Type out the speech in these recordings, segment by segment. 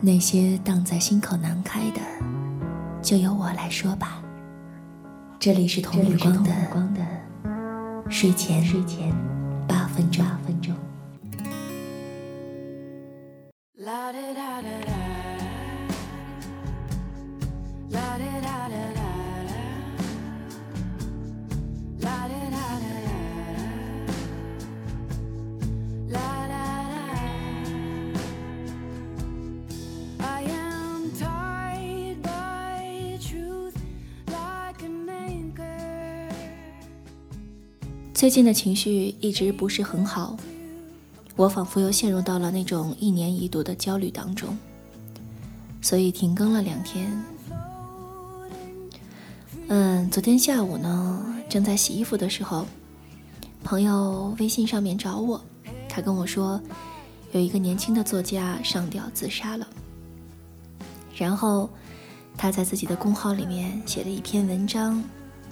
那些荡在心口难开的，就由我来说吧。这里是童日光的睡前睡前八分钟。最近的情绪一直不是很好，我仿佛又陷入到了那种一年一度的焦虑当中，所以停更了两天。嗯，昨天下午呢，正在洗衣服的时候，朋友微信上面找我，他跟我说，有一个年轻的作家上吊自杀了，然后他在自己的公号里面写了一篇文章，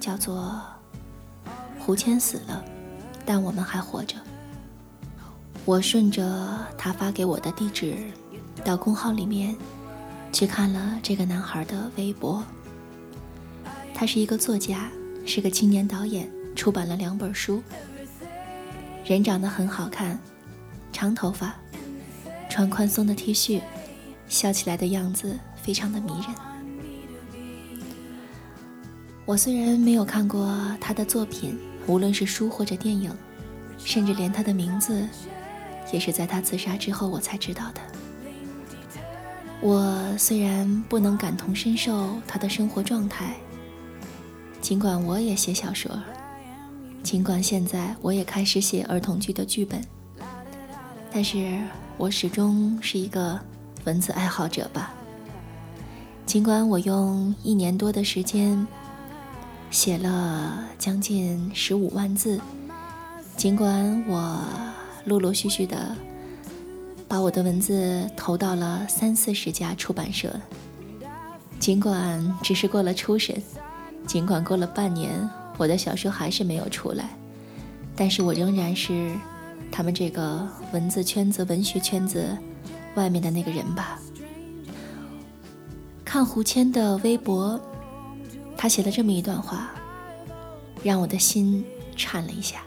叫做。胡谦死了，但我们还活着。我顺着他发给我的地址，到公号里面去看了这个男孩的微博。他是一个作家，是个青年导演，出版了两本书。人长得很好看，长头发，穿宽松的 T 恤，笑起来的样子非常的迷人。我虽然没有看过他的作品。无论是书或者电影，甚至连他的名字，也是在他自杀之后我才知道的。我虽然不能感同身受他的生活状态，尽管我也写小说，尽管现在我也开始写儿童剧的剧本，但是我始终是一个文字爱好者吧。尽管我用一年多的时间。写了将近十五万字，尽管我陆陆续续的把我的文字投到了三四十家出版社，尽管只是过了初审，尽管过了半年，我的小说还是没有出来，但是我仍然是他们这个文字圈子、文学圈子外面的那个人吧。看胡谦的微博。他写了这么一段话，让我的心颤了一下。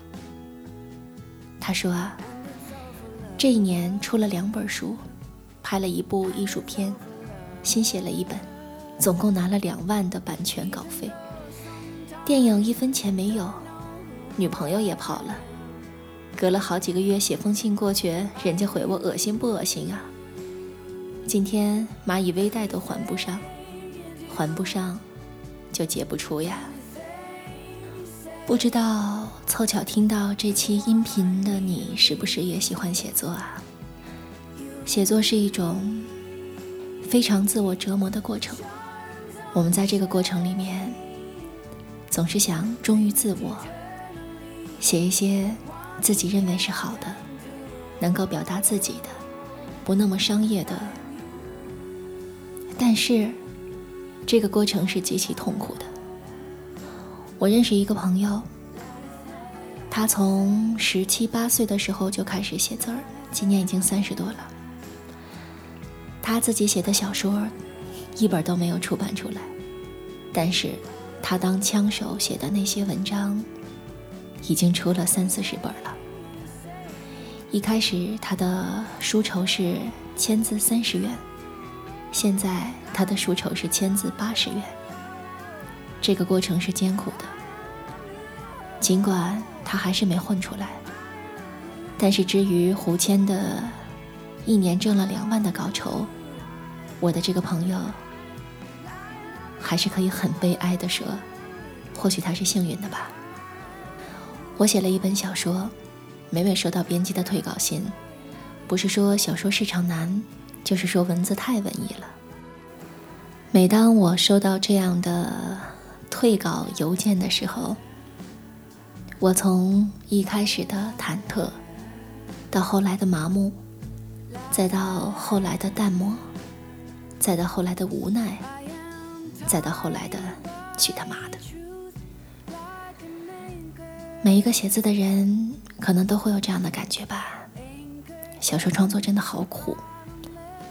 他说：“啊，这一年出了两本书，拍了一部艺术片，新写了一本，总共拿了两万的版权稿费。电影一分钱没有，女朋友也跑了。隔了好几个月写封信过去，人家回我恶心不恶心啊？今天蚂蚁微贷都还不上，还不上。”就解不出呀！不知道凑巧听到这期音频的你，是不是也喜欢写作啊？写作是一种非常自我折磨的过程。我们在这个过程里面，总是想忠于自我，写一些自己认为是好的，能够表达自己的，不那么商业的。但是。这个过程是极其痛苦的。我认识一个朋友，他从十七八岁的时候就开始写字儿，今年已经三十多了。他自己写的小说，一本都没有出版出来，但是，他当枪手写的那些文章，已经出了三四十本了。一开始他的书酬是签字三十元。现在他的书酬是签字八十元。这个过程是艰苦的，尽管他还是没混出来。但是至于胡谦的，一年挣了两万的稿酬，我的这个朋友还是可以很悲哀的说，或许他是幸运的吧。我写了一本小说，每每收到编辑的退稿信，不是说小说市场难。就是说文字太文艺了。每当我收到这样的退稿邮件的时候，我从一开始的忐忑，到后来的麻木，再到后来的淡漠，再到后来的无奈，再到后来的去他妈的。每一个写字的人可能都会有这样的感觉吧。小说创作真的好苦。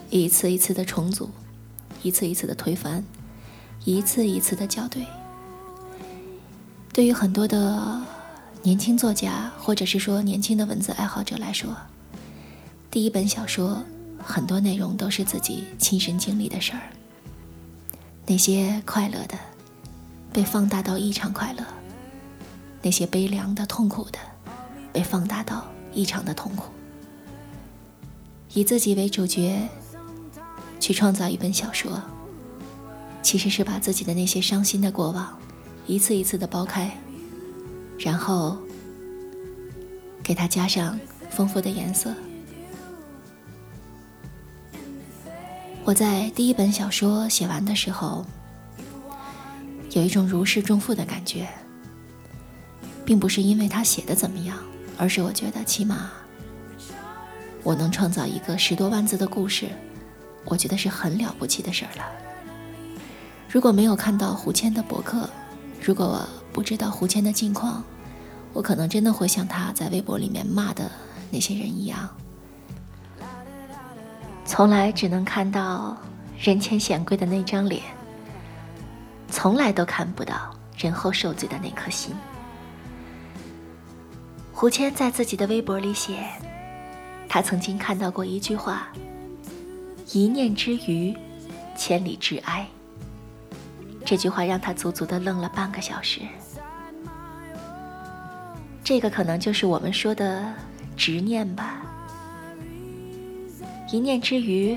一次一次的重组，一次一次的推翻，一次一次的校对。对于很多的年轻作家，或者是说年轻的文字爱好者来说，第一本小说很多内容都是自己亲身经历的事儿。那些快乐的，被放大到异常快乐；那些悲凉的、痛苦的，被放大到异常的痛苦。以自己为主角。去创造一本小说，其实是把自己的那些伤心的过往，一次一次的剥开，然后给它加上丰富的颜色。我在第一本小说写完的时候，有一种如释重负的感觉，并不是因为他写的怎么样，而是我觉得起码我能创造一个十多万字的故事。我觉得是很了不起的事儿了。如果没有看到胡谦的博客，如果我不知道胡谦的近况，我可能真的会像他在微博里面骂的那些人一样，从来只能看到人前显贵的那张脸，从来都看不到人后受罪的那颗心。胡谦在自己的微博里写，他曾经看到过一句话。一念之余，千里之哀。这句话让他足足的愣了半个小时。这个可能就是我们说的执念吧。一念之余，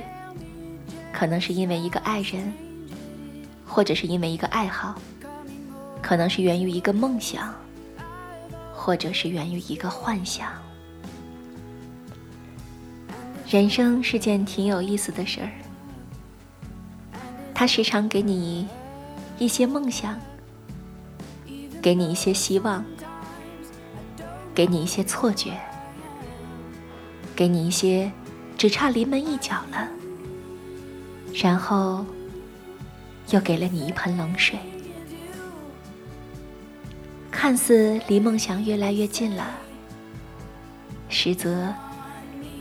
可能是因为一个爱人，或者是因为一个爱好，可能是源于一个梦想，或者是源于一个幻想。人生是件挺有意思的事儿，它时常给你一些梦想，给你一些希望，给你一些错觉，给你一些只差临门一脚了，然后又给了你一盆冷水，看似离梦想越来越近了，实则。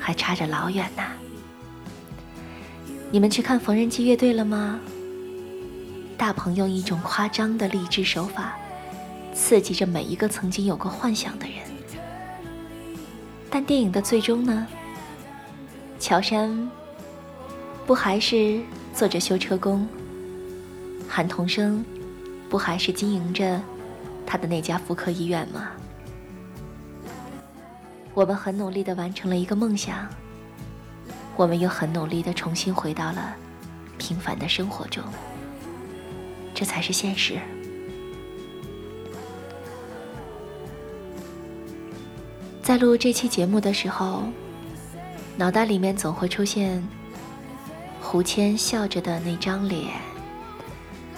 还差着老远呢。你们去看缝纫机乐队了吗？大鹏用一种夸张的励志手法，刺激着每一个曾经有过幻想的人。但电影的最终呢？乔杉不还是做着修车工？韩童生不还是经营着他的那家妇科医院吗？我们很努力的完成了一个梦想，我们又很努力的重新回到了平凡的生活中，这才是现实。在录这期节目的时候，脑袋里面总会出现胡谦笑着的那张脸，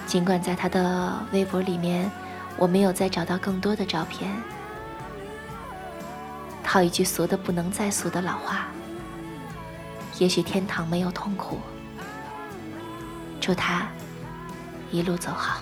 尽管在他的微博里面，我没有再找到更多的照片。套一句俗的不能再俗的老话，也许天堂没有痛苦。祝他一路走好。